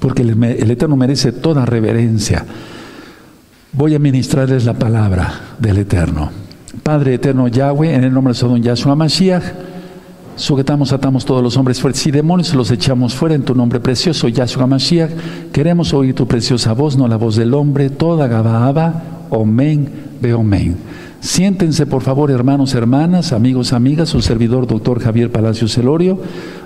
porque el, Eterno merece toda reverencia. Voy a ministrarles la palabra del Eterno. Padre Eterno Yahweh, en el nombre de Don Yahshua Mashiach, sujetamos, atamos todos los hombres fuertes y demonios, los echamos fuera en tu nombre precioso, Yahshua Mashiach. Queremos oír tu preciosa voz, no la voz del hombre, toda Gabaaba, Omen, Beomen. Siéntense, por favor, hermanos, hermanas, amigos, amigas, su servidor, doctor Javier Palacios Celorio,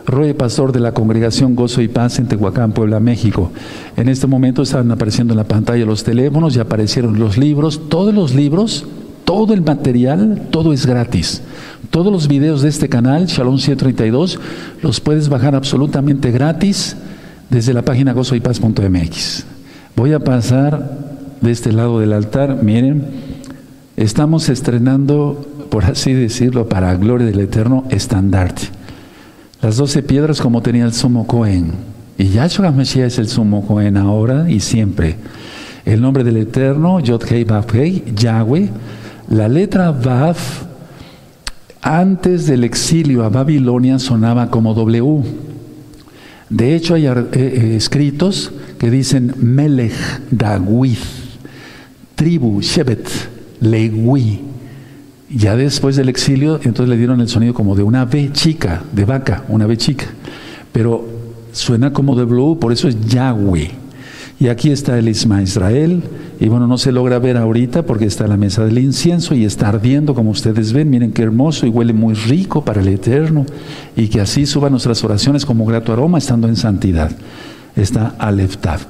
Roy Pastor de la Congregación Gozo y Paz en Tehuacán, Puebla, México. En este momento están apareciendo en la pantalla los teléfonos, y aparecieron los libros, todos los libros, todo el material, todo es gratis. Todos los videos de este canal, Shalom 132, los puedes bajar absolutamente gratis desde la página gozoypaz.mx. Voy a pasar de este lado del altar, miren. Estamos estrenando, por así decirlo, para gloria del Eterno, estandarte. Las doce piedras como tenía el sumo Cohen. Y Yahshua Mashiach es el sumo Cohen ahora y siempre. El nombre del Eterno, Yod Hei Vav Hei, Yahweh. La letra Vav, antes del exilio a Babilonia, sonaba como W. De hecho, hay eh, eh, escritos que dicen Melech Dawid, tribu, Shevet. Lewi. Ya después del exilio, entonces le dieron el sonido como de una B chica, de vaca, una B chica. Pero suena como de blue, por eso es Yahweh. Y aquí está el Isma Israel. Y bueno, no se logra ver ahorita porque está la mesa del incienso y está ardiendo, como ustedes ven. Miren qué hermoso y huele muy rico para el Eterno. Y que así suban nuestras oraciones como grato aroma, estando en santidad. Está Aleftav.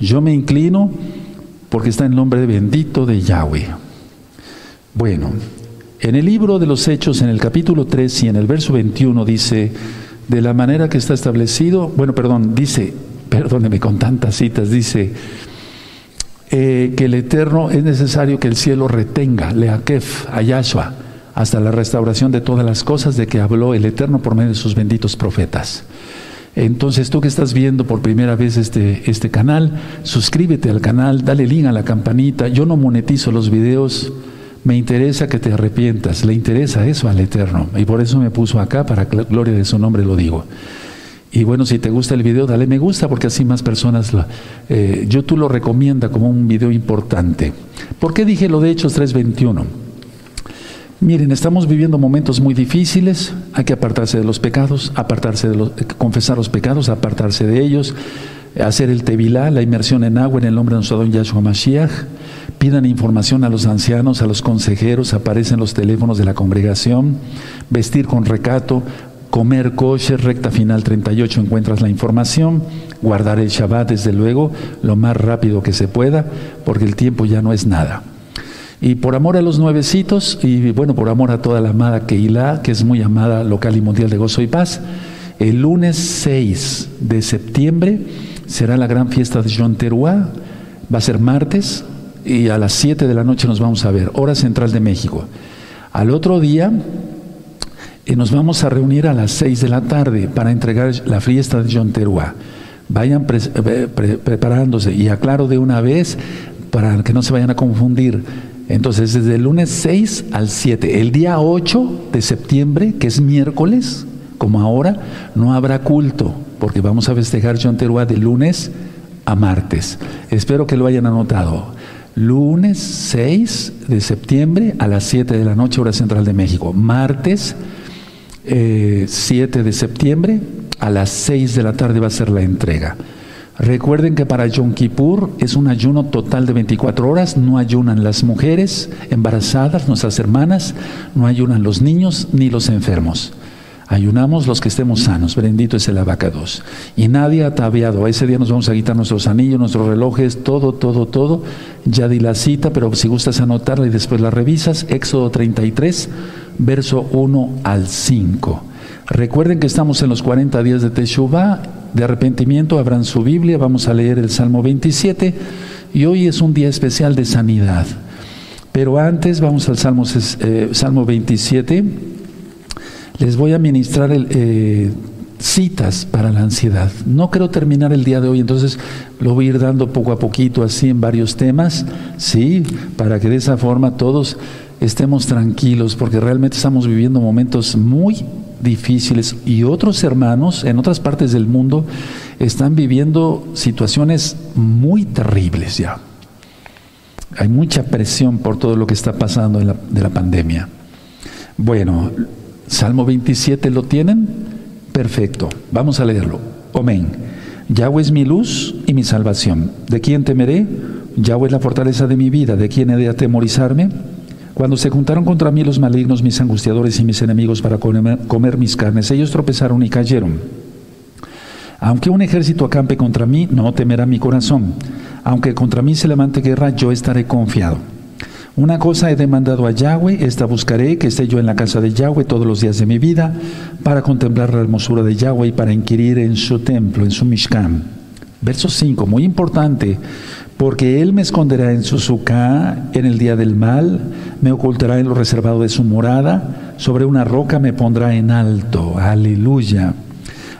Yo me inclino porque está el nombre bendito de Yahweh. Bueno, en el libro de los Hechos, en el capítulo 3 y en el verso 21 dice, de la manera que está establecido, bueno, perdón, dice, perdóneme con tantas citas, dice eh, que el Eterno es necesario que el cielo retenga, Leakef, a Yahshua, hasta la restauración de todas las cosas de que habló el Eterno por medio de sus benditos profetas. Entonces tú que estás viendo por primera vez este, este canal, suscríbete al canal, dale link a la campanita. Yo no monetizo los videos, me interesa que te arrepientas, le interesa eso al Eterno. Y por eso me puso acá, para la gloria de su nombre lo digo. Y bueno, si te gusta el video, dale me gusta porque así más personas, lo, eh, yo tú lo recomienda como un video importante. ¿Por qué dije lo de Hechos 3.21? Miren, estamos viviendo momentos muy difíciles, hay que apartarse de los pecados, apartarse de los, confesar los pecados, apartarse de ellos, hacer el tevilá, la inmersión en agua en el nombre de nuestro don Yahshua Mashiach, pidan información a los ancianos, a los consejeros, aparecen los teléfonos de la congregación, vestir con recato, comer kosher, recta final 38 encuentras la información, guardar el Shabbat desde luego lo más rápido que se pueda, porque el tiempo ya no es nada. Y por amor a los nuevecitos, y bueno, por amor a toda la amada Keilah, que es muy amada local y mundial de gozo y paz, el lunes 6 de septiembre será la gran fiesta de John Teruá, va a ser martes, y a las 7 de la noche nos vamos a ver, hora central de México. Al otro día eh, nos vamos a reunir a las 6 de la tarde para entregar la fiesta de Yonteruá. Vayan eh, preparándose y aclaro de una vez para que no se vayan a confundir. Entonces, desde el lunes 6 al 7, el día 8 de septiembre, que es miércoles, como ahora, no habrá culto, porque vamos a festejar Yonteruá de lunes a martes. Espero que lo hayan anotado lunes 6 de septiembre a las 7 de la noche, hora central de México. Martes 7 eh, de septiembre a las 6 de la tarde va a ser la entrega. Recuerden que para Yom Kippur es un ayuno total de 24 horas, no ayunan las mujeres embarazadas, nuestras hermanas, no ayunan los niños ni los enfermos. Ayunamos los que estemos sanos, bendito es el abacados. Y nadie ataviado. Ese día nos vamos a quitar nuestros anillos, nuestros relojes, todo, todo, todo. Ya di la cita, pero si gustas anotarla y después la revisas, Éxodo 33, verso 1 al 5. Recuerden que estamos en los 40 días de Teshuvah, de arrepentimiento, abran su Biblia, vamos a leer el Salmo 27 y hoy es un día especial de sanidad. Pero antes vamos al Salmo, eh, Salmo 27 les voy a ministrar eh, citas para la ansiedad. No quiero terminar el día de hoy, entonces lo voy a ir dando poco a poquito así en varios temas, sí, para que de esa forma todos estemos tranquilos, porque realmente estamos viviendo momentos muy difíciles y otros hermanos en otras partes del mundo están viviendo situaciones muy terribles ya. Hay mucha presión por todo lo que está pasando de la, de la pandemia. Bueno, Salmo 27 lo tienen. Perfecto. Vamos a leerlo. Amén. Yahweh es mi luz y mi salvación. ¿De quién temeré? Yahweh es la fortaleza de mi vida. ¿De quién he de atemorizarme? Cuando se juntaron contra mí los malignos, mis angustiadores y mis enemigos para comer, mis carnes, ellos tropezaron y cayeron. Aunque un ejército acampe contra mí, no temerá mi corazón. Aunque contra mí se levante guerra, yo estaré confiado. Una cosa he demandado a Yahweh, esta buscaré, que esté yo en la casa de Yahweh todos los días de mi vida, para contemplar la hermosura de Yahweh y para inquirir en su templo, en su Mishkan. Verso 5, muy importante porque Él me esconderá en su en el día del mal, me ocultará en lo reservado de su morada, sobre una roca me pondrá en alto. Aleluya.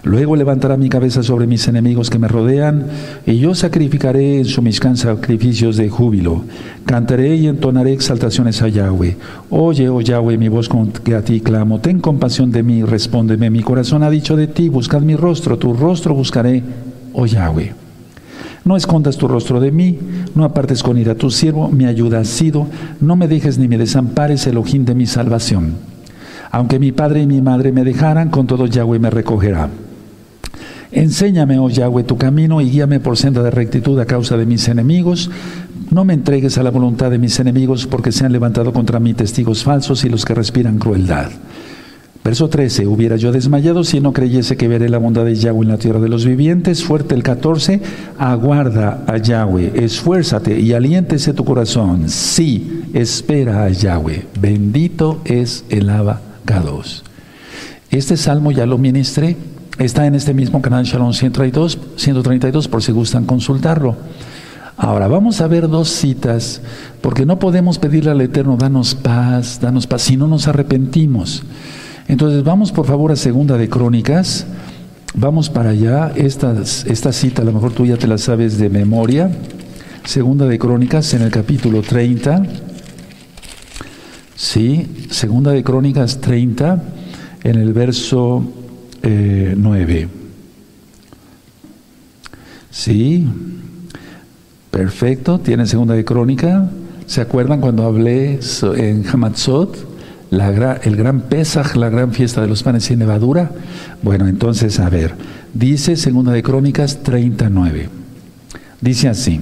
Luego levantará mi cabeza sobre mis enemigos que me rodean, y yo sacrificaré en su miscán sacrificios de júbilo. Cantaré y entonaré exaltaciones a Yahweh. Oye, oh Yahweh, mi voz con que a ti clamo. Ten compasión de mí, respóndeme. Mi corazón ha dicho de ti, buscad mi rostro, tu rostro buscaré, oh Yahweh. No escondas tu rostro de mí, no apartes con ira tu siervo, mi ayuda ha sido, no me dejes ni me desampares, el ojín de mi salvación. Aunque mi padre y mi madre me dejaran, con todo Yahweh me recogerá. Enséñame, oh Yahweh, tu camino y guíame por senda de rectitud a causa de mis enemigos. No me entregues a la voluntad de mis enemigos, porque se han levantado contra mí testigos falsos y los que respiran crueldad. Verso 13, hubiera yo desmayado si no creyese que veré la bondad de Yahweh en la tierra de los vivientes. Fuerte el 14, aguarda a Yahweh, esfuérzate y aliéntese tu corazón. Sí, espera a Yahweh. Bendito es el abacados. Este salmo ya lo ministré, está en este mismo canal Shalom 132, 132 por si gustan consultarlo. Ahora vamos a ver dos citas, porque no podemos pedirle al Eterno, danos paz, danos paz, si no nos arrepentimos. Entonces vamos por favor a Segunda de Crónicas, vamos para allá, esta, esta cita a lo mejor tú ya te la sabes de memoria, Segunda de Crónicas en el capítulo 30, sí, Segunda de Crónicas 30 en el verso 9. Eh, sí, perfecto, tiene Segunda de Crónica. ¿Se acuerdan cuando hablé en Hamatzot? el gran Pesaj, la gran fiesta de los panes sin levadura. Bueno, entonces, a ver, dice Segunda de Crónicas 39. Dice así,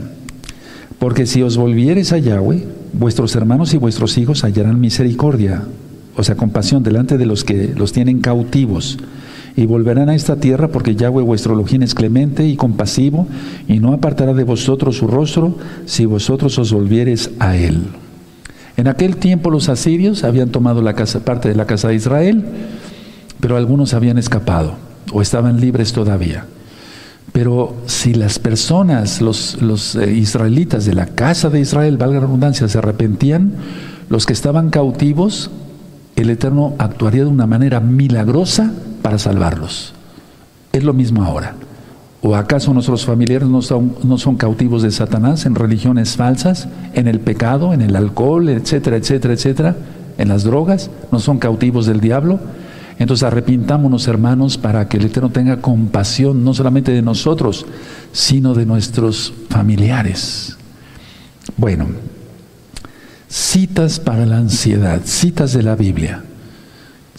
porque si os volviereis a Yahweh, vuestros hermanos y vuestros hijos hallarán misericordia, o sea, compasión delante de los que los tienen cautivos, y volverán a esta tierra porque Yahweh vuestro Elohim es clemente y compasivo, y no apartará de vosotros su rostro si vosotros os volviereis a él. En aquel tiempo los asirios habían tomado la casa, parte de la casa de Israel, pero algunos habían escapado o estaban libres todavía. Pero si las personas, los, los eh, israelitas de la casa de Israel, valga la redundancia, se arrepentían, los que estaban cautivos, el Eterno actuaría de una manera milagrosa para salvarlos. Es lo mismo ahora. ¿O acaso nuestros familiares no son, cautivos de Satanás en religiones falsas, en el pecado, en el alcohol, etcétera, etcétera, etcétera, en las drogas? ¿No son cautivos del diablo? Entonces arrepintámonos, hermanos, para que el Eterno tenga compasión no solamente de nosotros, sino de nuestros familiares. Bueno, citas para la ansiedad, citas de la Biblia.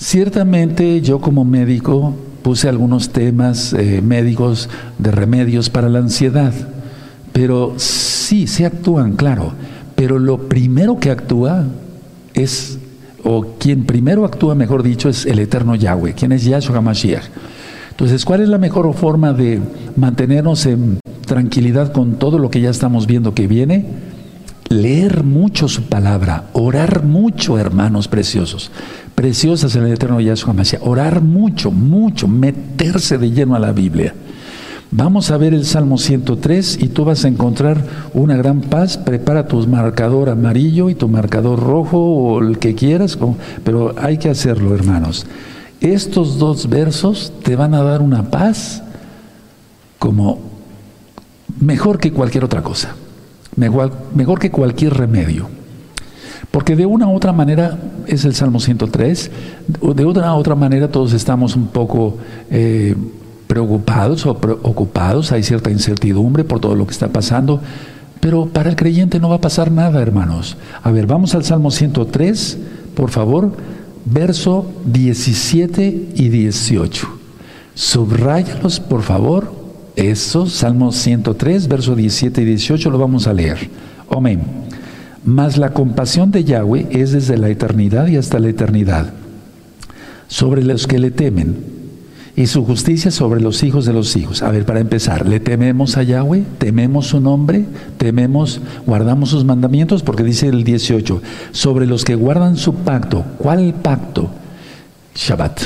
Ciertamente yo como médico puse algunos temas eh, médicos de remedios para la ansiedad. Pero sí, se actúan, claro. Pero lo primero que actúa es, o quien primero actúa, mejor dicho, es el eterno Yahweh, quien es Yahshua HaMashiach. Entonces, ¿cuál es la mejor forma de mantenernos en tranquilidad con todo lo que ya estamos viendo que viene? Leer mucho su palabra, orar mucho, hermanos preciosos preciosas en el eterno Yahshua Mashiach. Orar mucho, mucho, meterse de lleno a la Biblia. Vamos a ver el Salmo 103 y tú vas a encontrar una gran paz. Prepara tu marcador amarillo y tu marcador rojo o el que quieras, pero hay que hacerlo, hermanos. Estos dos versos te van a dar una paz como mejor que cualquier otra cosa, mejor, mejor que cualquier remedio. Porque de una u otra manera, es el Salmo 103, de otra u otra manera todos estamos un poco eh, preocupados o preocupados, hay cierta incertidumbre por todo lo que está pasando, pero para el creyente no va a pasar nada, hermanos. A ver, vamos al Salmo 103, por favor, verso 17 y 18. Subráyalos, por favor, eso, Salmo 103, verso 17 y 18, lo vamos a leer. Amén. Mas la compasión de Yahweh es desde la eternidad y hasta la eternidad sobre los que le temen y su justicia sobre los hijos de los hijos. A ver, para empezar, ¿le tememos a Yahweh? ¿Tememos su nombre? ¿Tememos, guardamos sus mandamientos? Porque dice el 18, sobre los que guardan su pacto. ¿Cuál pacto? Shabbat.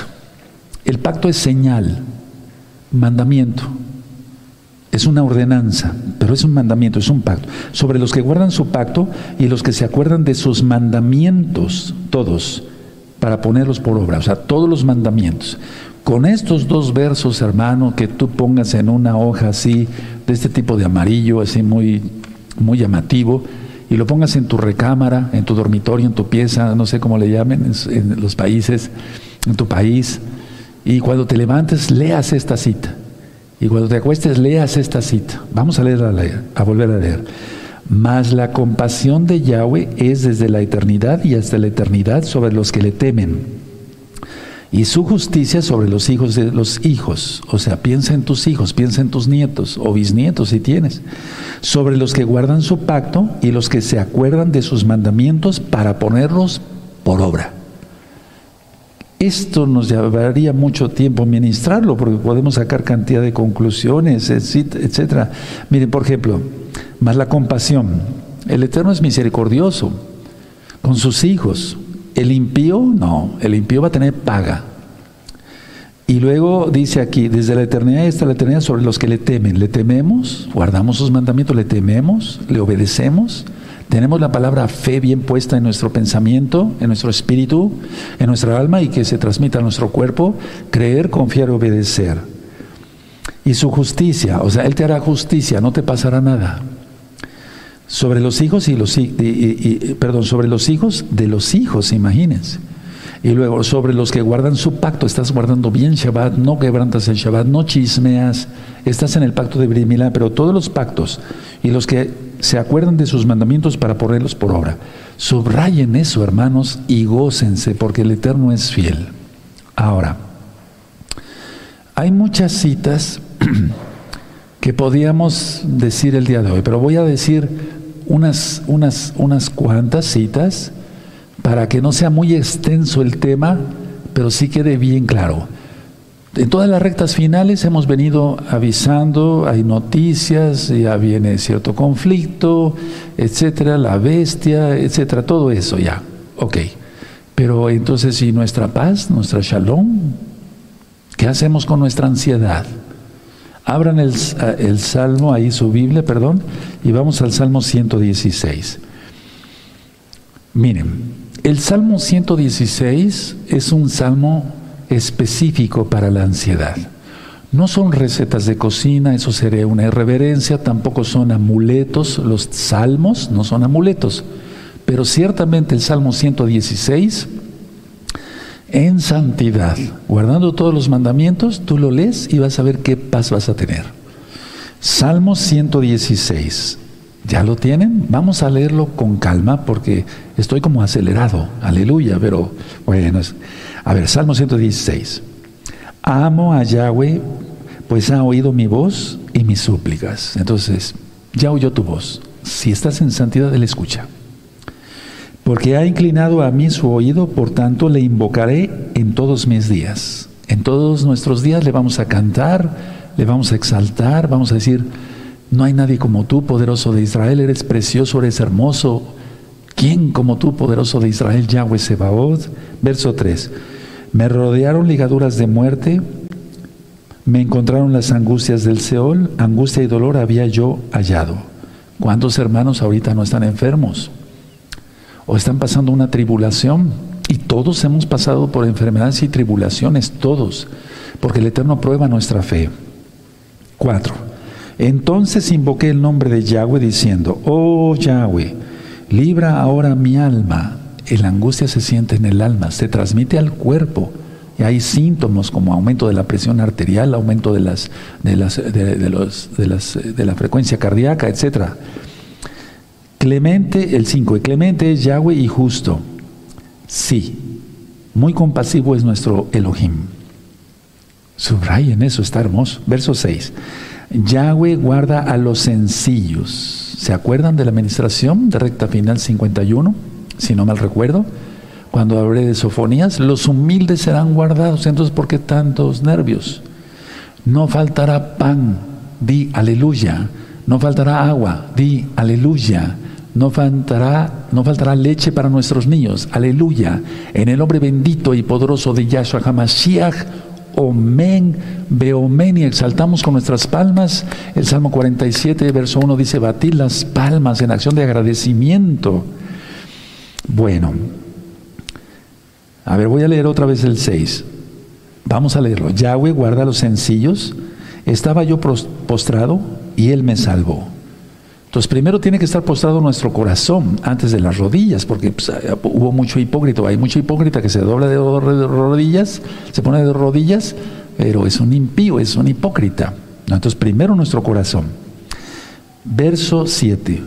El pacto es señal, mandamiento. Es una ordenanza, pero es un mandamiento, es un pacto. Sobre los que guardan su pacto y los que se acuerdan de sus mandamientos, todos, para ponerlos por obra, o sea, todos los mandamientos. Con estos dos versos, hermano, que tú pongas en una hoja así, de este tipo de amarillo, así muy, muy llamativo, y lo pongas en tu recámara, en tu dormitorio, en tu pieza, no sé cómo le llamen en los países, en tu país, y cuando te levantes, leas esta cita. Y cuando te acuestes, leas esta cita. Vamos a leerla, a volver a leer. Mas la compasión de Yahweh es desde la eternidad y hasta la eternidad sobre los que le temen. Y su justicia sobre los hijos de los hijos. O sea, piensa en tus hijos, piensa en tus nietos o bisnietos si tienes. Sobre los que guardan su pacto y los que se acuerdan de sus mandamientos para ponerlos por obra. Esto nos llevaría mucho tiempo ministrarlo porque podemos sacar cantidad de conclusiones, etcétera. Miren, por ejemplo, más la compasión. El Eterno es misericordioso con sus hijos. El impío, no, el impío va a tener paga. Y luego dice aquí, desde la eternidad hasta la eternidad sobre los que le temen. ¿Le tememos? ¿Guardamos sus mandamientos? ¿Le tememos? ¿Le obedecemos? Tenemos la palabra fe bien puesta en nuestro pensamiento, en nuestro espíritu, en nuestra alma y que se transmita a nuestro cuerpo, creer, confiar, obedecer. Y su justicia, o sea, Él te hará justicia, no te pasará nada. Sobre los hijos y los perdón, sobre los hijos de los hijos, imagínense. Y luego sobre los que guardan su pacto, estás guardando bien Shabbat, no quebrantas el Shabbat, no chismeas, estás en el pacto de Brimilá, pero todos los pactos y los que se acuerdan de sus mandamientos para ponerlos por obra. Subrayen eso, hermanos, y gócense, porque el Eterno es fiel. Ahora, hay muchas citas que podíamos decir el día de hoy, pero voy a decir unas, unas, unas cuantas citas para que no sea muy extenso el tema, pero sí quede bien claro. En todas las rectas finales hemos venido avisando, hay noticias, ya viene cierto conflicto, etcétera, la bestia, etcétera, todo eso ya. Ok. Pero entonces, ¿y nuestra paz, nuestra shalom? ¿Qué hacemos con nuestra ansiedad? Abran el, salmo, ahí su Biblia, perdón, y vamos al salmo 116. Miren, el salmo 116 es un salmo específico para la ansiedad. No son recetas de cocina, eso sería una irreverencia, tampoco son amuletos, los salmos no son amuletos, pero ciertamente el Salmo 116, en santidad, guardando todos los mandamientos, tú lo lees y vas a ver qué paz vas a tener. Salmo 116, ¿ya lo tienen? Vamos a leerlo con calma porque estoy como acelerado, aleluya, pero bueno, a ver, Salmo 116. Amo a Yahweh, pues ha oído mi voz y mis súplicas. Entonces, ya oyó tu voz. Si estás en santidad, Él escucha. Porque ha inclinado a mí su oído, por tanto le invocaré en todos mis días. En todos nuestros días le vamos a cantar, le vamos a exaltar, vamos a decir, no hay nadie como tú, poderoso de Israel, eres precioso, eres hermoso. ¿Quién como tú, poderoso de Israel, Yahweh Sebaot? Verso 3. Me rodearon ligaduras de muerte, me encontraron las angustias del Seol, angustia y dolor había yo hallado. ¿Cuántos hermanos ahorita no están enfermos? ¿O están pasando una tribulación? Y todos hemos pasado por enfermedades y tribulaciones, todos, porque el Eterno prueba nuestra fe. Cuatro. Entonces invoqué el nombre de Yahweh diciendo, oh Yahweh, Libra ahora mi alma. La angustia se siente en el alma, se transmite al cuerpo. Y hay síntomas como aumento de la presión arterial, aumento de, las, de, las, de, de la frecuencia cardíaca, etc. Clemente, el 5, Clemente es Yahweh y justo. Sí, muy compasivo es nuestro Elohim. Subrayen eso, está hermoso. Verso 6. Yahweh guarda a los sencillos. ¿Se acuerdan de la administración de recta final 51? Si no mal recuerdo. Cuando hablé de sofonías, los humildes serán guardados. Entonces, ¿por qué tantos nervios? No faltará pan, di aleluya. No faltará agua, di aleluya. No faltará, no faltará leche para nuestros niños, aleluya. En el nombre bendito y poderoso de Yahshua HaMashiach, Omen, Beomen, y exaltamos con nuestras palmas. El Salmo 47, verso 1 dice, batir las palmas en acción de agradecimiento. Bueno, a ver, voy a leer otra vez el 6. Vamos a leerlo. Yahweh guarda los sencillos. Estaba yo postrado y Él me salvó. Entonces, primero tiene que estar postrado nuestro corazón antes de las rodillas, porque pues, hubo mucho hipócrita, hay mucho hipócrita que se dobla de rodillas, se pone de rodillas, pero es un impío, es un hipócrita. Entonces, primero nuestro corazón. Verso 7.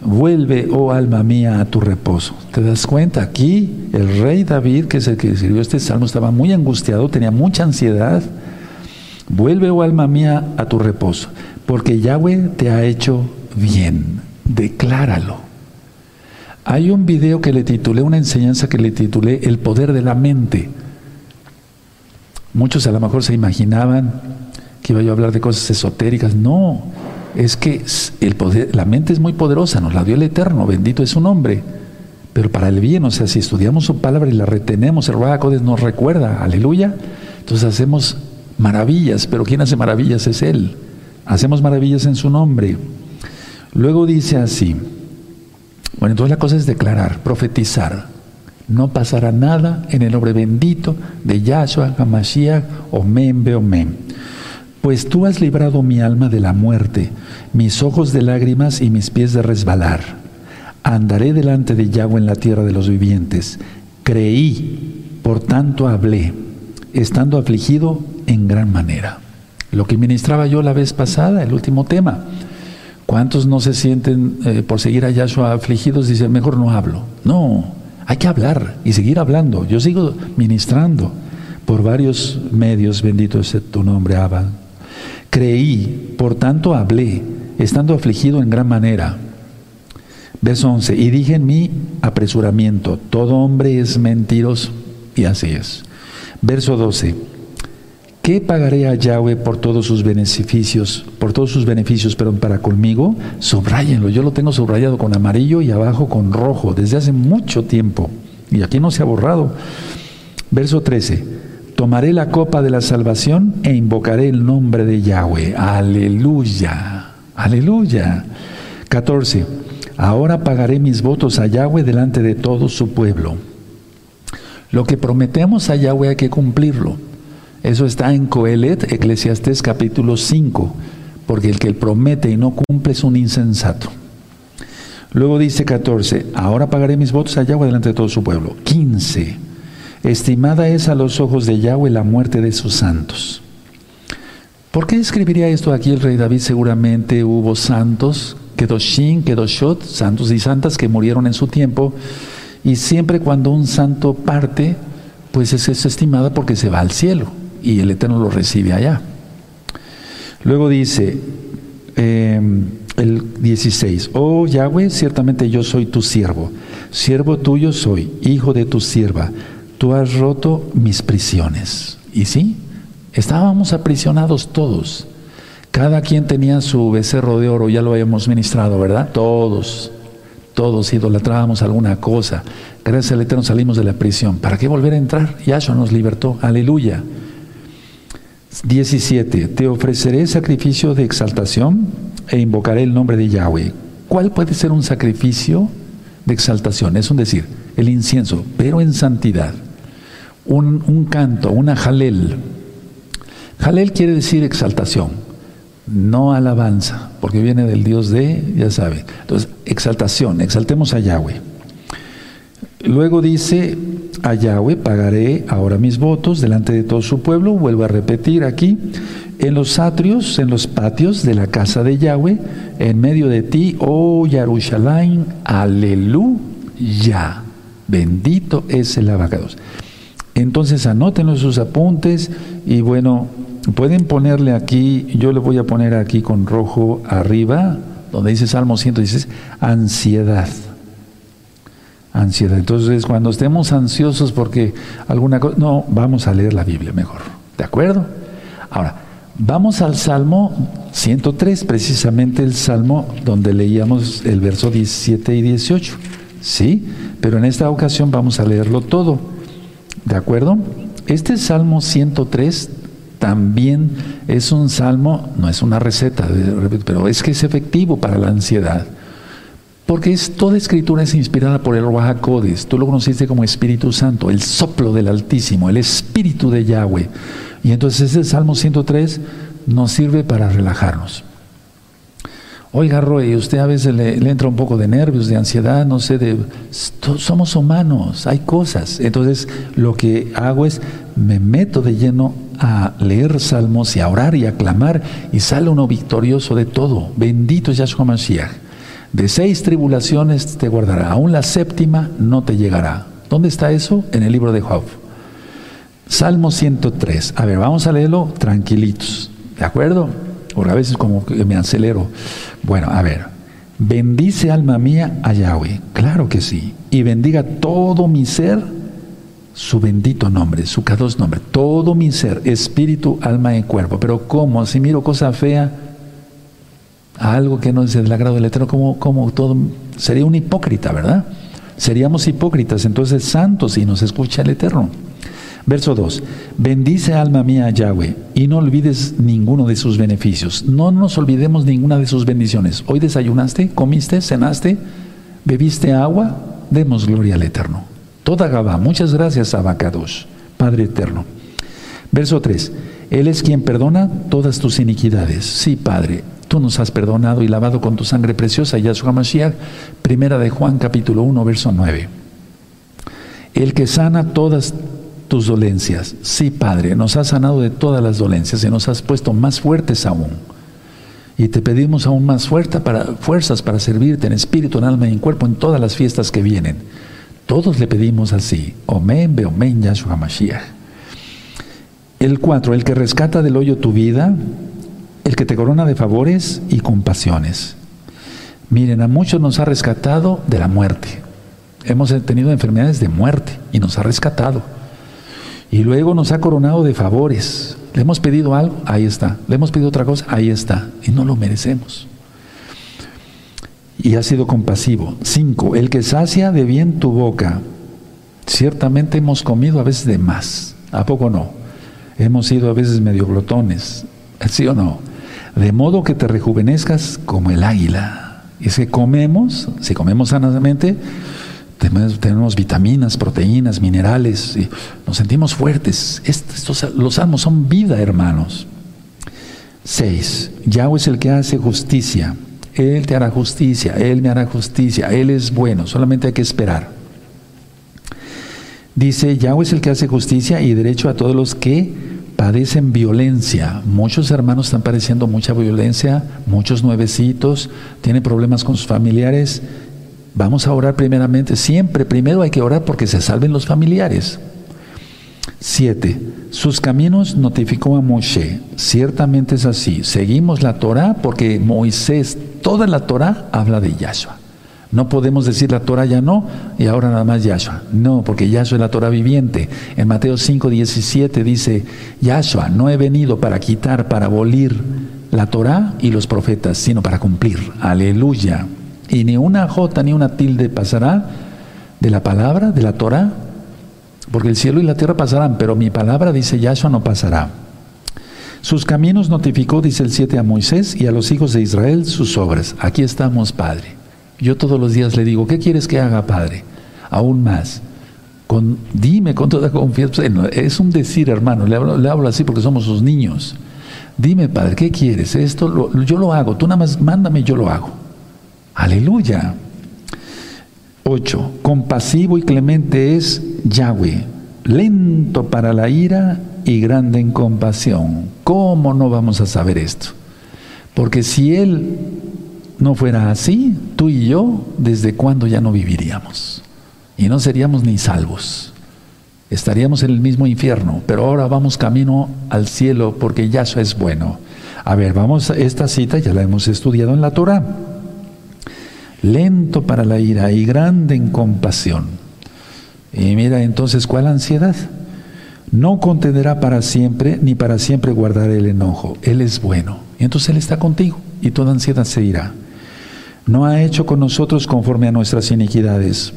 Vuelve, oh alma mía, a tu reposo. ¿Te das cuenta? Aquí el rey David, que es el que escribió este salmo, estaba muy angustiado, tenía mucha ansiedad. Vuelve, oh alma mía, a tu reposo, porque Yahweh te ha hecho bien, decláralo. Hay un video que le titulé, una enseñanza que le titulé El poder de la mente. Muchos a lo mejor se imaginaban que iba yo a hablar de cosas esotéricas. No, es que el poder, la mente es muy poderosa, nos la dio el Eterno, bendito es su nombre. Pero para el bien, o sea, si estudiamos su palabra y la retenemos, el Ruach nos recuerda, aleluya, entonces hacemos maravillas, pero quien hace maravillas es Él. Hacemos maravillas en su nombre. Luego dice así, bueno, entonces la cosa es declarar, profetizar. No pasará nada en el nombre bendito de Yahshua, Hamashiach, Omen, Beomen. Pues tú has librado mi alma de la muerte, mis ojos de lágrimas y mis pies de resbalar. Andaré delante de Yahweh en la tierra de los vivientes. Creí, por tanto hablé, estando afligido en gran manera. Lo que ministraba yo la vez pasada, el último tema. ¿Cuántos no se sienten eh, por seguir a Yahshua afligidos? Dicen, mejor no hablo. No, hay que hablar y seguir hablando. Yo sigo ministrando por varios medios, bendito es tu nombre, Abba. Creí, por tanto hablé, estando afligido en gran manera. Verso 11, y dije en mi apresuramiento, todo hombre es mentiroso, y así es. Verso 12, ¿Qué pagaré a Yahweh por todos sus beneficios, por todos sus beneficios, pero para conmigo? Subrayenlo. Yo lo tengo subrayado con amarillo y abajo con rojo desde hace mucho tiempo. Y aquí no se ha borrado. Verso 13. Tomaré la copa de la salvación e invocaré el nombre de Yahweh. Aleluya. Aleluya. 14. Ahora pagaré mis votos a Yahweh delante de todo su pueblo. Lo que prometemos a Yahweh hay que cumplirlo. Eso está en Coelet, Eclesiastés capítulo 5, porque el que promete y no cumple es un insensato. Luego dice 14, ahora pagaré mis votos a Yahweh delante de todo su pueblo. 15, estimada es a los ojos de Yahweh la muerte de sus santos. ¿Por qué escribiría esto aquí el rey David? Seguramente hubo santos, Kedoshim, Kedoshot, santos y santas que murieron en su tiempo, y siempre cuando un santo parte, pues es, es estimada porque se va al cielo y el Eterno lo recibe allá. Luego dice em, el 16, oh Yahweh, ciertamente yo soy tu siervo, siervo tuyo soy, hijo de tu sierva, tú has roto mis prisiones. Y sí, estábamos aprisionados todos. Cada quien tenía su becerro de oro, ya lo habíamos ministrado, ¿verdad? Todos, todos idolatrábamos alguna cosa. Gracias al Eterno salimos de la prisión. ¿Para qué volver a entrar? Yahshua nos libertó. Aleluya. 17. Te ofreceré sacrificio de exaltación e invocaré el nombre de Yahweh. ¿Cuál puede ser un sacrificio de exaltación? Es un decir, el incienso, pero en santidad. Un, canto, una jalel. Jalel quiere decir exaltación. no alabanza, porque viene del Dios de, ya sabe. Entonces, exaltación, exaltemos a Yahweh. Luego dice, a Yahweh pagaré ahora mis votos delante de todo su pueblo, vuelvo a repetir aquí, en los atrios, en los patios de la casa de Yahweh, en medio de ti, oh Yarushalayim, aleluya, bendito es el abacados. Entonces anótenlo en sus apuntes y bueno, pueden ponerle aquí, yo le voy a poner aquí con rojo arriba, donde dice Salmo 116, ansiedad. Ansiedad. Entonces, cuando estemos ansiosos porque alguna cosa, no, vamos a leer la Biblia mejor. ¿De acuerdo? Ahora, vamos al Salmo 103, precisamente el Salmo donde leíamos el verso 17 y 18. ¿Sí? Pero en esta ocasión vamos a leerlo todo. ¿De acuerdo? Este Salmo 103 también es un salmo, no es una receta, pero es que es efectivo para la ansiedad. Porque es, toda escritura es inspirada por el Ruach Tú lo conociste como Espíritu Santo, el soplo del Altísimo, el Espíritu de Yahweh. Y entonces ese Salmo 103 nos sirve para relajarnos. Oiga, Roy, usted a veces le, entra un poco de nervios, de ansiedad, no sé, de, somos humanos, hay cosas. Entonces, lo que hago es, me meto de lleno a leer salmos y a orar y a clamar, y sale uno victorioso de todo. Bendito es Yahshua Mashiach. De seis tribulaciones te guardará, aún la séptima no te llegará. ¿Dónde está eso? En el libro de Job. Salmo 103. A ver, vamos a leerlo tranquilitos. ¿De acuerdo? Porque a veces como que me acelero. Bueno, a ver. Bendice alma mía a Yahweh. Claro que sí. Y bendiga todo mi ser su bendito nombre, su cados nombre. Todo mi ser, espíritu, alma y cuerpo. Pero ¿cómo? Si miro cosa fea, algo que no es del agrado del Eterno, como, como todo, sería un hipócrita, ¿verdad? Seríamos hipócritas, entonces santos y nos escucha el Eterno. Verso 2. Bendice alma mía a Yahweh y no olvides ninguno de sus beneficios. No nos olvidemos ninguna de sus bendiciones. Hoy desayunaste, comiste, cenaste, bebiste agua, demos gloria al Eterno. Toda Gabá. Muchas gracias, Abacados, Padre Eterno. Verso 3. Él es quien perdona todas tus iniquidades. Sí, Padre, tú nos has perdonado y lavado con tu sangre preciosa, Yahshua Mashiach. Primera de Juan, capítulo 1, verso 9. El que sana todas tus dolencias. Sí, Padre, nos has sanado de todas las dolencias y nos has puesto más fuertes aún. Y te pedimos aún más fuerzas para servirte en espíritu, en alma y en cuerpo en todas las fiestas que vienen. Todos le pedimos así. Omen, Beomen, Yahshua Mashiach. El 4. El que rescata del hoyo tu vida, el que te corona de favores y compasiones. Miren, a muchos nos ha rescatado de la muerte. Hemos tenido enfermedades de muerte y nos ha rescatado. Y luego nos ha coronado de favores. Le hemos pedido algo, ahí está. Le hemos pedido otra cosa, ahí está. Y no lo merecemos. Y ha sido compasivo. Cinco, el que sacia de bien tu boca. Ciertamente hemos comido a veces de más. ¿A poco no? Hemos sido a veces medio glotones. ¿Sí o no? De modo que te rejuvenezcas como el águila. Y si comemos, si comemos sanamente, tenemos, vitaminas, proteínas, minerales, y nos sentimos fuertes. Estos, los salmos son vida, hermanos. 6. Yahweh es el que hace justicia. Él te hará justicia, Él me hará justicia, Él es bueno, solamente hay que esperar. Dice, Yahweh es el que hace justicia y derecho a todos los que padecen violencia. Muchos hermanos están padeciendo mucha violencia, muchos nuevecitos, tienen problemas con sus familiares Vamos a orar primeramente. Siempre, primero hay que orar porque se salven los familiares. Siete, sus caminos notificó a Moshe. Ciertamente es así. Seguimos la Torah porque Moisés, toda la Torah habla de Yahshua. No podemos decir la Torah ya no y ahora nada más Yahshua. No, porque Yahshua es la Torah viviente. En Mateo 5, 17 dice, Yahshua, no he venido para quitar, para abolir la Torah y los profetas, sino para cumplir. Aleluya y ni una jota ni una tilde pasará de la palabra, de la Torah, porque el cielo y la tierra pasarán, pero mi palabra, dice Yahshua, no pasará. Sus caminos notificó, dice el 7, a Moisés y a los hijos de Israel sus obras. Aquí estamos, Padre. Yo todos los días le digo, ¿qué quieres que haga, Padre? Aún más. Dime con toda confianza. Es un decir, hermano, le hablo, le hablo así porque somos sus niños. Dime, Padre, ¿qué quieres? Esto yo lo hago. Tú nada más mándame, yo lo hago. Aleluya. 8. Compasivo y clemente es Yahweh, lento para la ira y grande en compasión. ¿Cómo no vamos a saber esto? Porque si Él no fuera así, tú y yo, ¿desde cuándo ya no viviríamos? Y no seríamos ni salvos. Estaríamos en el mismo infierno, pero ahora vamos camino al cielo porque Yahshua es bueno. A ver, vamos a esta cita, ya la hemos estudiado en la Torah. Lento para la ira y grande en compasión. Y mira entonces, ¿cuál ansiedad? No contenderá para siempre, ni para siempre guardará el enojo. Él es bueno. Y entonces Él está contigo y toda ansiedad se irá. No ha hecho con nosotros conforme a nuestras iniquidades.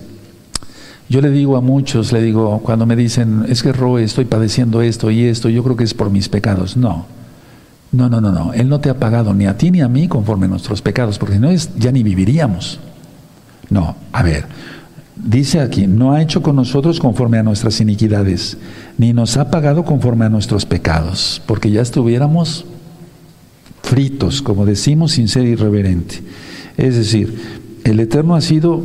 Yo le digo a muchos, le digo, cuando me dicen, es que Roe, estoy padeciendo esto y esto, yo creo que es por mis pecados. No, no, no, no, no. Él no te ha pagado ni a ti ni a mí conforme a nuestros pecados, porque si no es, ya ni viviríamos. No, a ver, Dice aquí, no ha hecho con nosotros conforme a nuestras iniquidades, ni nos ha pagado conforme a nuestros pecados, porque ya estuviéramos fritos, como decimos, sin ser irreverente. Es decir, el Eterno ha sido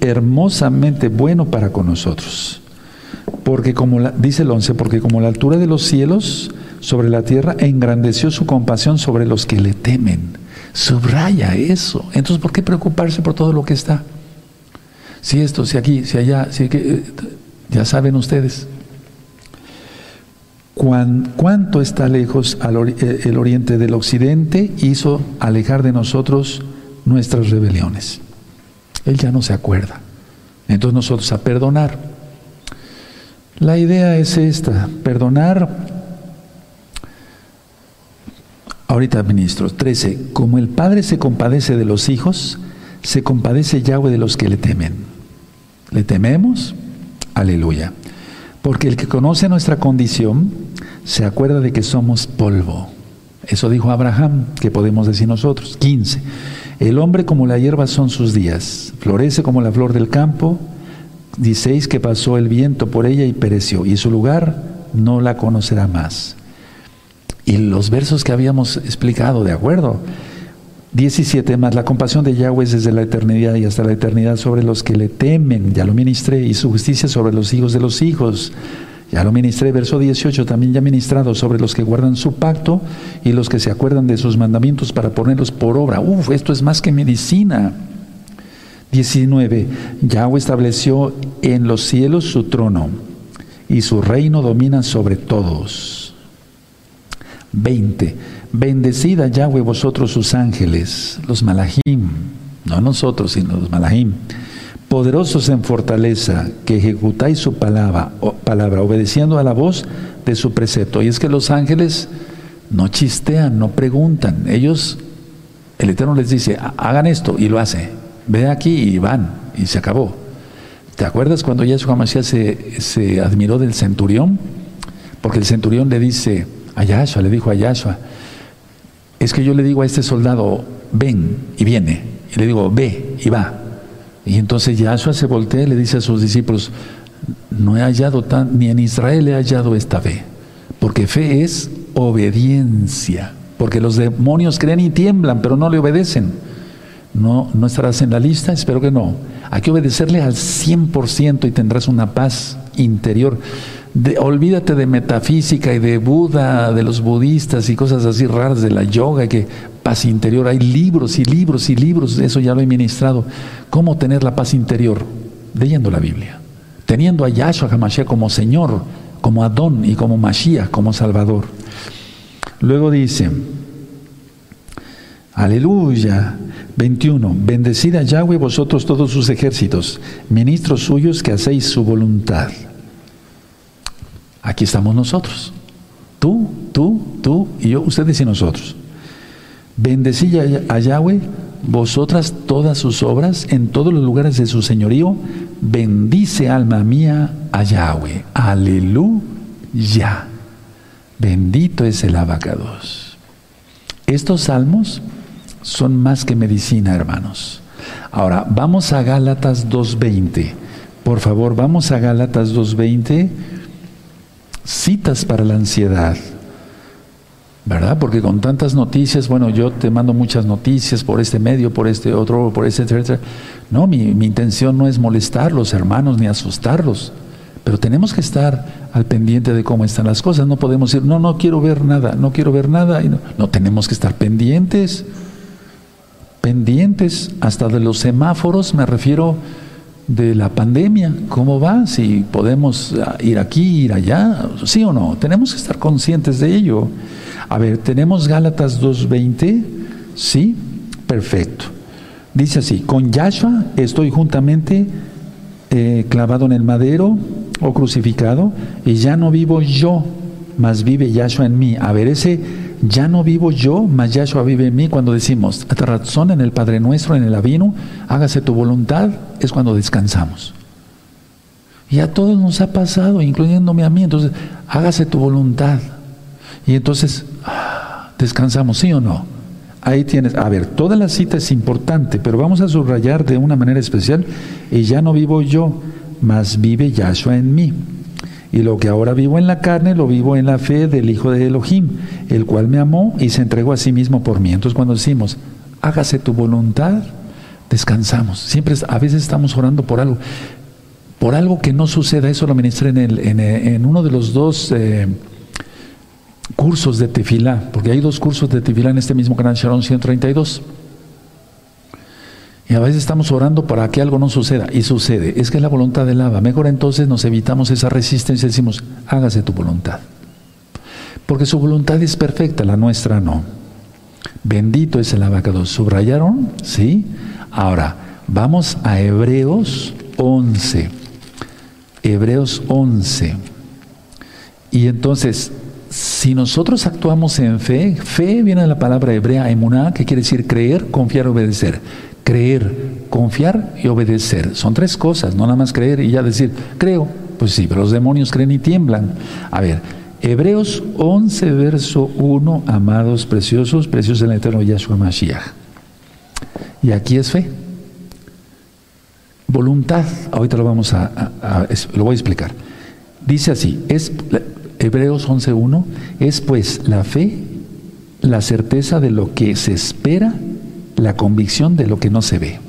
hermosamente bueno para con nosotros. Porque como dice el 11, porque como la altura de los cielos sobre la tierra engrandeció su compasión sobre los que le temen. Subraya eso. Entonces, ¿por qué preocuparse por todo lo que está? si esto, si aquí, si allá, si que, eh, ya saben ustedes. cuánto está lejos eh, el oriente del occidente hizo alejar de nosotros nuestras rebeliones. Él ya no se acuerda. Entonces nosotros a perdonar. La idea es esta, perdonar. Ahorita, ministros, 13. Como el Padre se compadece de los hijos, se compadece Yahweh de los que le temen. ¿Le tememos? Aleluya. Porque el que conoce nuestra condición se acuerda de que somos polvo. Eso dijo Abraham, que podemos decir nosotros. 15. El hombre como la hierba son sus días, florece como la flor del campo. 16 que pasó el viento por ella y pereció, y su lugar no la conocerá más. Y los versos que habíamos explicado, de acuerdo, 17 más, la compasión de Yahweh es desde la eternidad y hasta la eternidad sobre los que le temen, ya lo ministré, y su justicia sobre los hijos de los hijos. Ya lo ministré, verso 18, también ya ministrado sobre los que guardan su pacto y los que se acuerdan de sus mandamientos para ponerlos por obra. Uf, esto es más que medicina. 19. Yahweh estableció en los cielos su trono y su reino domina sobre todos. 20. Bendecida Yahweh vosotros sus ángeles, los malahim, no nosotros, sino los malahim, poderosos en fortaleza, que ejecutáis su palabra, palabra, obedeciendo a la voz de su precepto. Y es que los ángeles no chistean, no preguntan. Ellos, el Eterno les dice, hagan esto y lo hace. Ve aquí y van, y se acabó. ¿Te acuerdas cuando Yahshua Mashiach se, se admiró del centurión? Porque el centurión le dice a Yahshua, le dijo a Yahshua, es que yo le digo a este soldado, ven y viene. Y le digo, ve y va. Y entonces Yahshua se voltea y le dice a sus discípulos, no he hallado tan, ni en Israel he hallado esta fe. Porque fe es obediencia. Porque los demonios creen y tiemblan, pero no le obedecen. No, no estarás en la lista, espero que no. Hay que obedecerle al 100% y tendrás una paz interior olvídate de metafísica y de Buda, de los budistas y cosas así raras de la yoga, que paz interior. Hay libros y libros y libros, eso ya lo he ministrado. ¿Cómo tener la paz interior? Leyendo la Biblia. Teniendo a Yahshua HaMashiach como Señor, como Adón y como Mashiach, como Salvador. Luego dice, aleluya, 21, bendecid a Yahweh vosotros todos sus ejércitos, ministros suyos que hacéis su voluntad. Aquí estamos nosotros. Tú, tú, tú y yo, ustedes y nosotros. Bendecí a Yahweh, vosotras todas sus obras, en todos los lugares de su señorío. Bendice alma mía a Yahweh. Aleluya. Bendito es el abacados. Estos salmos son más que medicina, hermanos. Ahora, vamos a Gálatas 2.20. Por favor, vamos a Gálatas 2.20 citas para la ansiedad. ¿Verdad? Porque con tantas noticias, bueno, yo te mando muchas noticias por este medio, por este otro, por este, etcétera. No, mi, intención no es molestarlos, hermanos, ni asustarlos. Pero tenemos que estar al pendiente de cómo están las cosas. No podemos decir, no, no quiero ver nada, no quiero ver nada. No, tenemos que estar pendientes. Pendientes, hasta de los semáforos, me refiero de la pandemia. ¿Cómo va? Si podemos ah, ir aquí, ir allá, sí o no. Tenemos que estar conscientes de ello. A ver, tenemos Gálatas 2.20, ¿sí? Perfecto. Dice así, con Yahshua estoy juntamente eh, clavado en el madero o crucificado y ya no vivo yo, mas vive Yahshua en mí. A ver, ese ya no vivo yo, mas Yahshua vive en mí cuando decimos, razón en el Padre Nuestro, en el Avino, hágase tu voluntad, es cuando descansamos. Y a todos nos ha pasado, incluyéndome a mí, entonces, hágase tu voluntad. Y entonces, descansamos, ¿sí o no? Ahí tienes, a ver, toda la cita es importante, pero vamos a subrayar de una manera especial, y ya no vivo yo, mas vive Yahshua en mí. Y lo que ahora vivo en la carne, lo vivo en la fe del Hijo de Elohim, el cual me amó y se entregó a sí mismo por mí. Entonces cuando decimos, hágase tu voluntad, descansamos. Siempre, a veces estamos orando por algo, por algo que no suceda. Eso lo ministré en, el, en, uno de los dos... Eh, cursos de tefilá, porque hay dos cursos de tefilá en este mismo canal Sharon 132. Y a veces estamos orando para que algo no suceda, y sucede. Es que es la voluntad del Abba. Mejor entonces nos evitamos esa resistencia y decimos, hágase tu voluntad. Porque su voluntad es perfecta, la nuestra no. Bendito es el abacado. ¿Subrayaron? ¿Sí? Ahora, vamos a Hebreos 11. Hebreos 11. Y entonces, si nosotros actuamos en fe, fe viene de la palabra hebrea emuná, que quiere decir creer, confiar, obedecer. Creer, confiar y obedecer. Son tres cosas, no nada más creer y ya decir, creo. Pues sí, pero los demonios creen y tiemblan. A ver, Hebreos 11, verso 1, amados, preciosos, preciosos en el eterno Yahshua Mashiach. Y aquí es fe. Voluntad, ahorita lo vamos a, lo voy a explicar. Dice así, es Hebreos 11.1, es pues la fe, la certeza de lo que se espera, la convicción de lo que no se ve.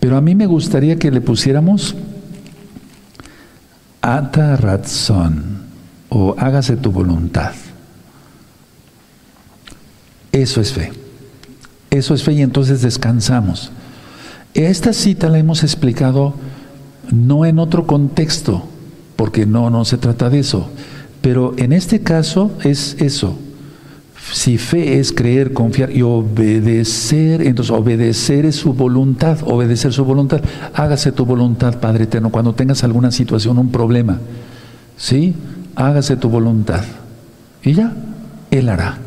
Pero a mí me gustaría que le pusiéramos ata razón o hágase tu voluntad. Eso es fe. Eso es fe y entonces descansamos. Esta cita la hemos explicado no en otro contexto, porque no, no se trata de eso pero en este caso es eso. Si fe es creer, confiar y obedecer, entonces obedecer es su voluntad, obedecer su voluntad. Hágase tu voluntad, Padre Eterno, cuando tengas alguna situación, un problema. ¿Sí? Hágase tu voluntad. Y ya, Él hará.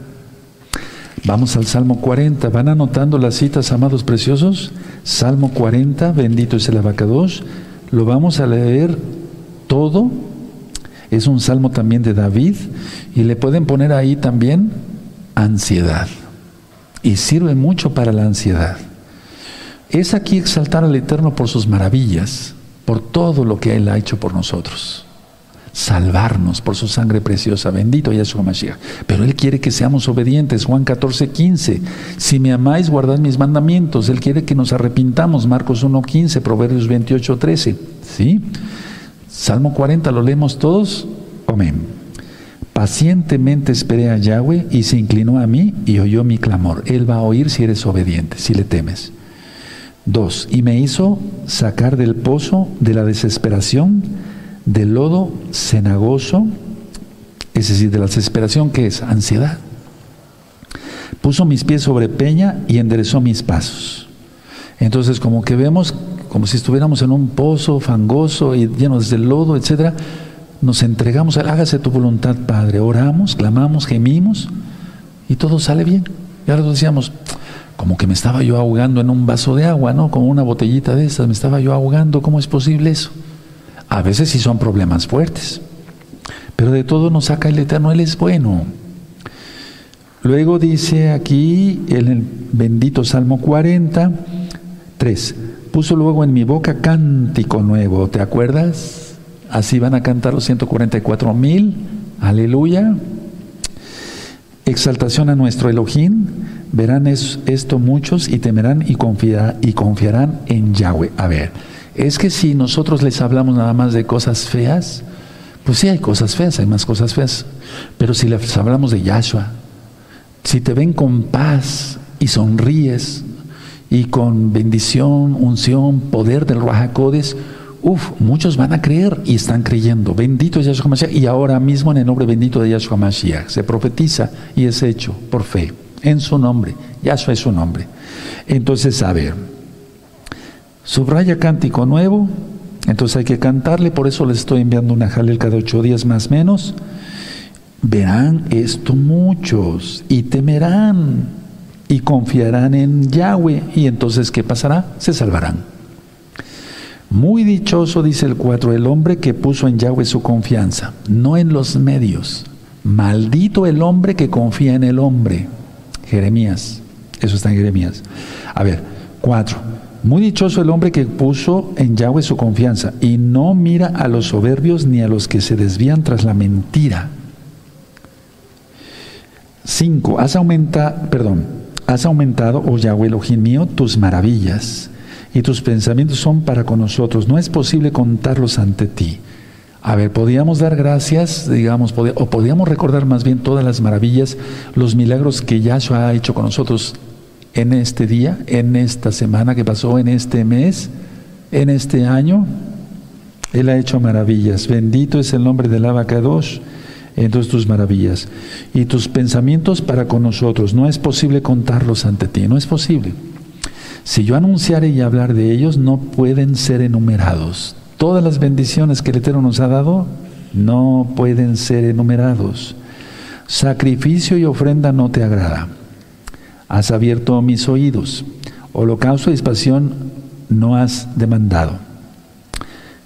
Vamos al Salmo 40. ¿Van anotando las citas, amados preciosos? Salmo 40, bendito es el abacados. Lo vamos a leer todo es un salmo también de David y le pueden poner ahí también ansiedad. Y sirve mucho para la ansiedad. Es aquí exaltar al Eterno por sus maravillas, por todo lo que Él ha hecho por nosotros. Salvarnos por su sangre preciosa. Bendito Yahshua Mashiach. Pero Él quiere que seamos obedientes. Juan 14, 15. Si me amáis, guardad mis mandamientos. Él quiere que nos arrepintamos. Marcos 1, 15. Proverbios 28, 13. ¿Sí? Salmo 40, ¿lo leemos todos? Amén. Pacientemente esperé a Yahweh y se inclinó a mí y oyó mi clamor. Él va a oír si eres obediente, si le temes. Dos, y me hizo sacar del pozo de la desesperación, del lodo cenagoso, es decir, de la desesperación que es ansiedad. Puso mis pies sobre peña y enderezó mis pasos. Entonces, como que vemos como si estuviéramos en un pozo fangoso y llenos de lodo, etcétera, nos entregamos a hágase tu voluntad, Padre. Oramos, clamamos, gemimos y todo sale bien. Y ahora decíamos, como que me estaba yo ahogando en un vaso de agua, ¿no? Como una botellita de esas, me estaba yo ahogando, ¿cómo es posible eso? A veces sí son problemas fuertes, pero de todo nos saca el Eterno, Él es bueno. Luego dice aquí en el bendito Salmo 40, 3, puso luego en mi boca cántico nuevo, ¿te acuerdas? Así van a cantar los 144 mil, aleluya. exaltación a nuestro Elohim, verán esto muchos y temerán y, confiarán en Yahweh. A ver, es que si nosotros les hablamos nada más de cosas feas, pues sí hay cosas feas, hay más cosas feas. Pero si les hablamos de Yahshua, si te ven con paz y sonríes y con bendición, unción, poder del Rahakodes, Uf, muchos van a creer y están creyendo. Bendito es Yahshua Mashiach. Y ahora mismo en el nombre bendito de Yahshua Mashiach se profetiza y es hecho por fe en su nombre. Yahshua es su nombre. Entonces, a ver, subraya cántico nuevo. Entonces hay que cantarle, por eso les estoy enviando una jalel cada ocho días más menos. Verán esto muchos y temerán y confiarán en Yahweh. Y entonces, ¿qué pasará? Se salvarán. Muy dichoso, dice el 4, el hombre que puso en Yahweh su confianza, no en los medios. Maldito el hombre que confía en el hombre. Jeremías, eso está en Jeremías. A ver, 4. Muy dichoso el hombre que puso en Yahweh su confianza y no mira a los soberbios ni a los que se desvían tras la mentira. 5. Has aumentado, perdón, has aumentado, oh Yahweh Elohim mío, tus maravillas y tus pensamientos son para con nosotros. No es posible contarlos ante ti. A ver, podíamos dar gracias, digamos, o podíamos recordar más bien todas las maravillas, los milagros que Yahshua ha hecho con nosotros en este día, en esta semana que pasó, en este mes, en este año. Él ha hecho maravillas. Bendito es el nombre del Abacadosh en todas tus maravillas. Y tus pensamientos para con nosotros. No es posible contarlos ante ti, no es posible. Si yo anunciare y hablar de ellos, no pueden ser enumerados. Todas las bendiciones que el Eterno nos ha dado no pueden ser enumerados. Sacrificio y ofrenda no te agrada. Has abierto mis oídos. Holocausto y expansión no has demandado.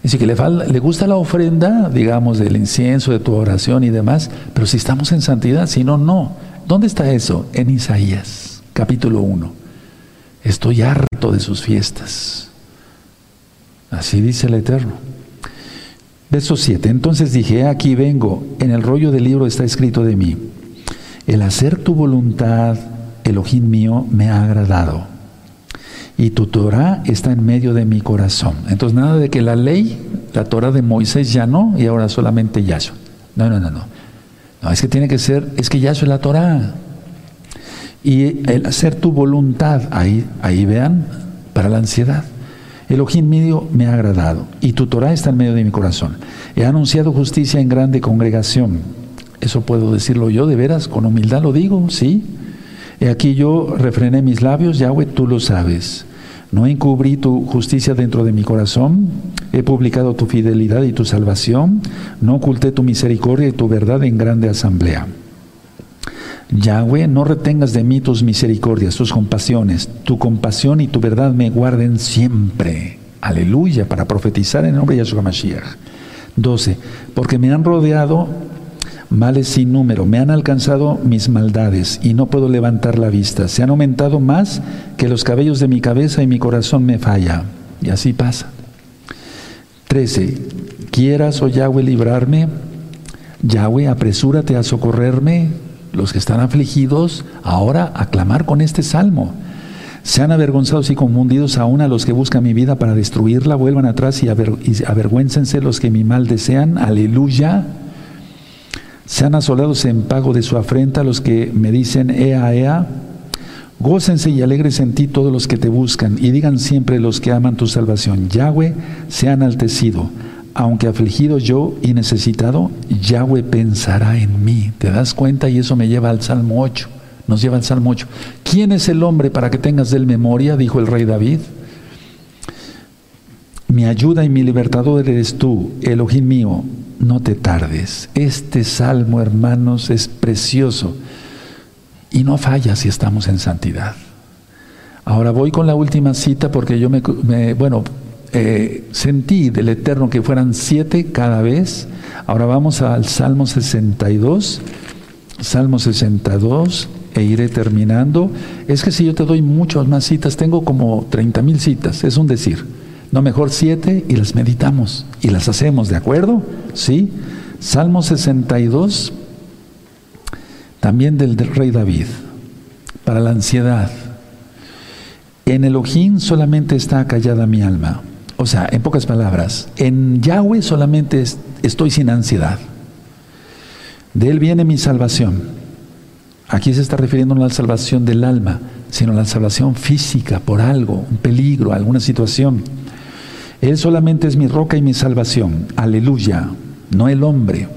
Dice que le, le gusta la ofrenda, digamos, del incienso, de tu oración y demás, pero si estamos en santidad, si no, no. ¿Dónde está eso? En Isaías, capítulo 1. Estoy harto de sus fiestas. Así dice el Eterno. Verso 7. Entonces dije, aquí vengo, en el rollo del libro está escrito de mí, el hacer tu voluntad, Elohim mío, me ha agradado. Y tu Torah está en medio de mi corazón. Entonces nada de que la ley, la Torah de Moisés ya no, y ahora solamente Yahshua. No, no, no, no. No, es que tiene que ser, es que Yahshua es la Torah. Y el hacer tu voluntad, ahí, ahí vean, para la ansiedad. El ojín medio me ha agradado y tu Torah está en medio de mi corazón. He anunciado justicia en grande congregación. Eso puedo decirlo yo de veras, con humildad lo digo, sí. He aquí yo refrené mis labios, Yahweh, tú lo sabes. No encubrí tu justicia dentro de mi corazón, he publicado tu fidelidad y tu salvación, no oculté tu misericordia y tu verdad en grande asamblea. Yahweh, no retengas de mí tus misericordias, tus compasiones. Tu compasión y tu verdad me guarden siempre. Aleluya, para profetizar en el nombre de Yahshua Mashiach. 12. Porque me han rodeado males sin número, me han alcanzado mis maldades y no puedo levantar la vista. Se han aumentado más que los cabellos de mi cabeza y mi corazón me falla. Y así pasa. 13. Quieras, oh Yahweh, librarme. Yahweh, apresúrate a socorrerme los que están afligidos, ahora a clamar con este salmo. Sean avergonzados y confundidos aún a los que buscan mi vida para destruirla, vuelvan atrás y, avergüéncense los que mi mal desean. Aleluya. Sean asolados en pago de su afrenta los que me dicen, ea, ea. Gócense y alegres en ti todos los que te buscan, y digan siempre los que aman tu salvación, Yahweh, sean altecido aunque afligido yo y necesitado, Yahweh pensará en mí. ¿Te das cuenta? Y eso me lleva al Salmo 8. Nos lleva al Salmo 8. ¿Quién es el hombre para que tengas de él memoria? Dijo el rey David. Mi ayuda y mi libertador eres tú, Elohim mío. No te tardes. Este salmo, hermanos, es precioso. Y no falla si estamos en santidad. Ahora voy con la última cita porque yo me, me bueno, eh, sentí del Eterno que fueran siete cada vez. Ahora vamos al Salmo 62. Salmo 62 e iré terminando. Es que si yo te doy muchas más citas, tengo como 30 mil citas, es un decir. No, mejor siete y las meditamos y las hacemos, ¿de acuerdo? ¿Sí? Salmo 62, también del, rey David, para la ansiedad. En Elohim solamente está callada mi alma. O sea, en pocas palabras, en Yahweh solamente estoy sin ansiedad. De Él viene mi salvación. Aquí se está refiriendo no a la salvación del alma, sino a la salvación física por algo, un peligro, alguna situación. Él solamente es mi roca y mi salvación. Aleluya. No el hombre.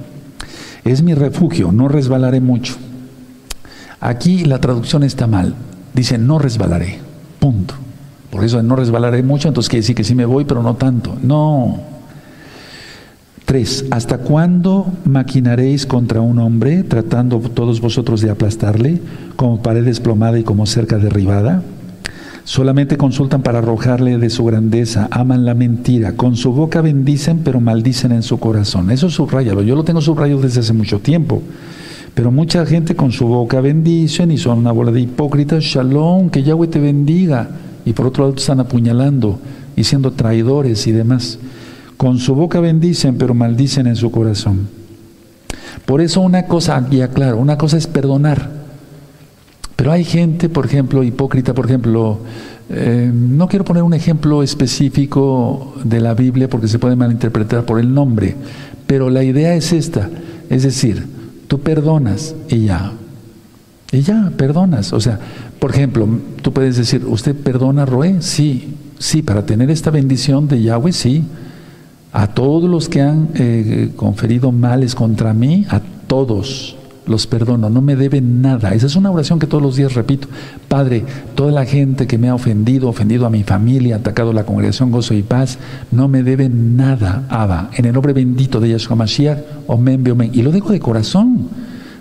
Es mi refugio, no resbalaré mucho. Aquí la traducción está mal. Dice, no resbalaré. Punto. Por eso no resbalaré mucho, entonces quiere decir que sí me voy, pero no tanto. No. Tres, ¿hasta cuándo maquinaréis contra un hombre, tratando todos vosotros de aplastarle, como pared desplomada y como cerca derribada? Solamente consultan para arrojarle de su grandeza, aman la mentira, con su boca bendicen, pero maldicen en su corazón. Eso subrayalo, yo lo tengo subrayado desde hace mucho tiempo. Pero mucha gente con su boca bendicen y son una bola de hipócritas. Shalom, que Yahweh te bendiga. Y por otro lado están apuñalando y siendo traidores y demás. Con su boca bendicen, pero maldicen en su corazón. Por eso una cosa, ya claro, una cosa es perdonar. Pero hay gente, por ejemplo, hipócrita, por ejemplo, eh, no quiero poner un ejemplo específico de la Biblia porque se puede malinterpretar por el nombre, pero la idea es esta, es decir, Tú perdonas y ya. Y ya, perdonas. O sea, por ejemplo, tú puedes decir, ¿usted perdona a Roé? Sí, sí, para tener esta bendición de Yahweh, sí. A todos los que han eh, conferido males contra mí, a todos los perdono, no me deben nada. Esa es una oración que todos los días repito. Padre, toda la gente que me ha ofendido, ofendido a mi familia, atacado a la congregación Gozo y Paz, no me deben nada, Abba. En el nombre bendito de Yahshua Mashiach, omen, omen. Y lo dejo de corazón,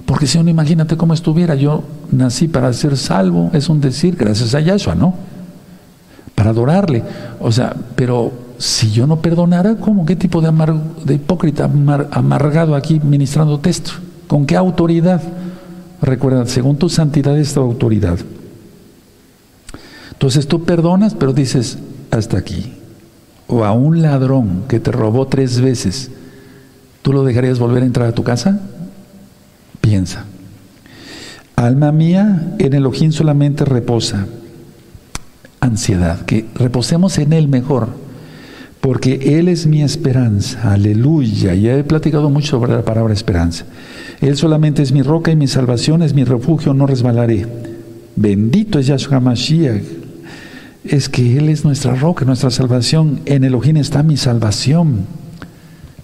porque si uno imagínate cómo estuviera, yo nací para ser salvo, es un decir, gracias a Yahshua, ¿no? Para adorarle. O sea, pero si yo no perdonara, ¿cómo? ¿Qué tipo de, de hipócrita amargado aquí ministrando texto? ¿Con qué autoridad? Recuerda, según tu santidad es tu autoridad. Entonces tú perdonas, pero dices, hasta aquí. O a un ladrón que te robó tres veces, ¿tú lo dejarías volver a entrar a tu casa? Piensa. Alma mía, en el ojín solamente reposa. Ansiedad, que reposemos en Él mejor, porque Él es mi esperanza. Aleluya. Ya he platicado mucho sobre la palabra esperanza. Él solamente es mi roca y mi salvación, es mi refugio, no resbalaré. Bendito es Yahshua Mashiach. Es que Él es nuestra roca, nuestra salvación. En Elohim está mi salvación,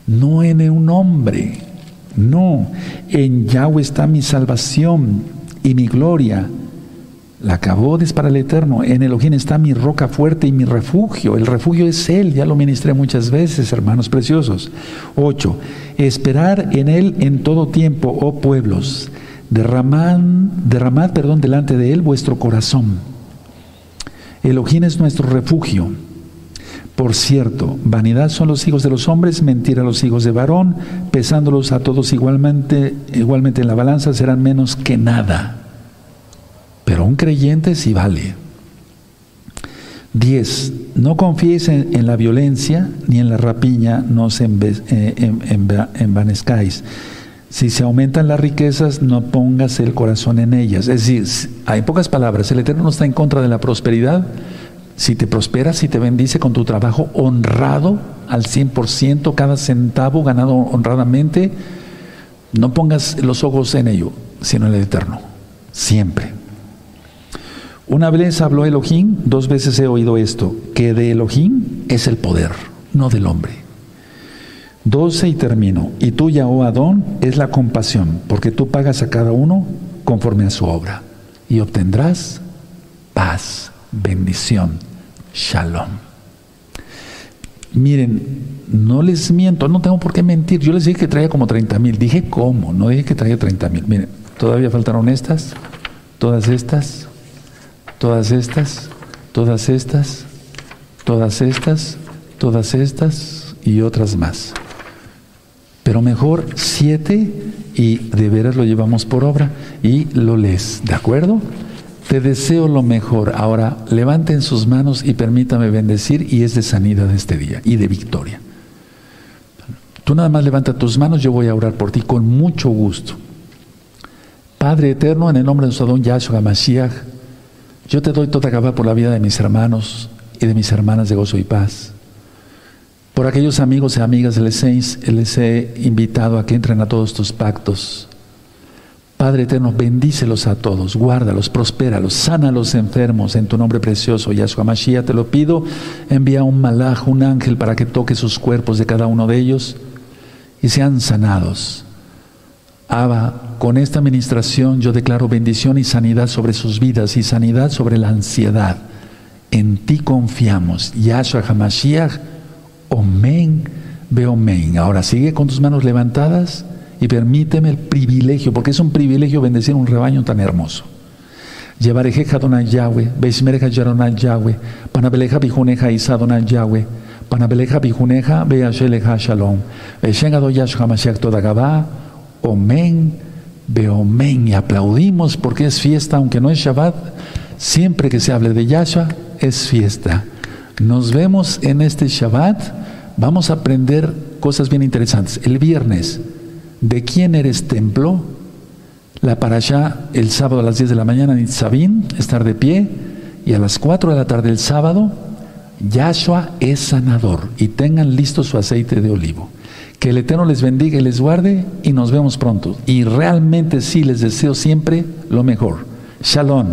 no en un hombre. No, en Yahweh está mi salvación y mi gloria. La es para el eterno. En Elohim está mi roca fuerte y mi refugio. El refugio es Él. Ya lo ministré muchas veces, hermanos preciosos. 8. Esperar en Él en todo tiempo, oh pueblos. Derramad, derramad perdón, delante de Él vuestro corazón. Elohim es nuestro refugio. Por cierto, vanidad son los hijos de los hombres, mentira los hijos de varón, pesándolos a todos igualmente, igualmente en la balanza serán menos que nada. Pero un creyente sí vale. 10. No confíes en, la violencia ni en la rapiña, no se eh, envanezcáis. Si se aumentan las riquezas, no pongas el corazón en ellas. Es decir, hay pocas palabras, el Eterno no está en contra de la prosperidad. Si te prosperas, si te bendice con tu trabajo honrado al 100%, cada centavo ganado honradamente, no pongas los ojos en ello, sino en el Eterno. Siempre. Una vez habló Elohim, dos veces he oído esto, que de Elohim es el poder, no del hombre. Doce y termino. Y tuya, oh Adón, es la compasión, porque tú pagas a cada uno conforme a su obra. Y obtendrás paz, bendición, shalom. Miren, no les miento, no tengo por qué mentir. Yo les dije que traía como 30 mil. Dije cómo, no dije que traía 30 mil. Miren, todavía faltaron estas, todas estas, todas estas, todas estas, todas estas, todas estas y otras más. Pero mejor siete y de veras lo llevamos por obra y lo lees, ¿de acuerdo? Te deseo lo mejor. Ahora levanten sus manos y permítame bendecir y es de sanidad este día y de victoria. Tú nada más levanta tus manos, yo voy a orar por ti con mucho gusto. Padre eterno, en el nombre de don Yahshua Mashiach, yo te doy toda gaba por la vida de mis hermanos y de mis hermanas de gozo y paz. Por aquellos amigos y amigas les he, les he invitado a que entren a todos tus pactos. Padre eterno, bendícelos a todos, guárdalos, prospéralos, sana a los enfermos en tu nombre precioso, Yahshua Mashiach, te lo pido. Envía un malaj, un ángel, para que toque sus cuerpos de cada uno de ellos y sean sanados. Abba, con esta administración yo declaro bendición y sanidad sobre sus vidas y sanidad sobre la ansiedad. En ti confiamos. Yahshua HaMashiach, Omen, Beomen. Ahora sigue con tus manos levantadas y permíteme el privilegio, porque es un privilegio bendecir un rebaño tan hermoso. Llevaré Adonai Yahweh, Beismereja Yaronai Yahweh, Panabeleja Bijuneja Isa Adonai Yahweh, Panabeleja Bijuneja Beasheleja Shalom, Beshengado Yahshua Mashiach Todagabá, Omen, Beomen. Y aplaudimos porque es fiesta, aunque no es Shabbat, siempre que se hable de Yahshua, es fiesta. Nos vemos en este Shabbat, vamos a aprender cosas bien interesantes. El viernes, ¿de quién eres templo? La para allá el sábado a las 10 de la mañana Sabín, estar de pie, y a las 4 de la tarde el sábado, Yahshua es sanador, y tengan listo su aceite de olivo. Que el Eterno les bendiga y les guarde y nos vemos pronto. Y realmente sí les deseo siempre lo mejor. Shalom.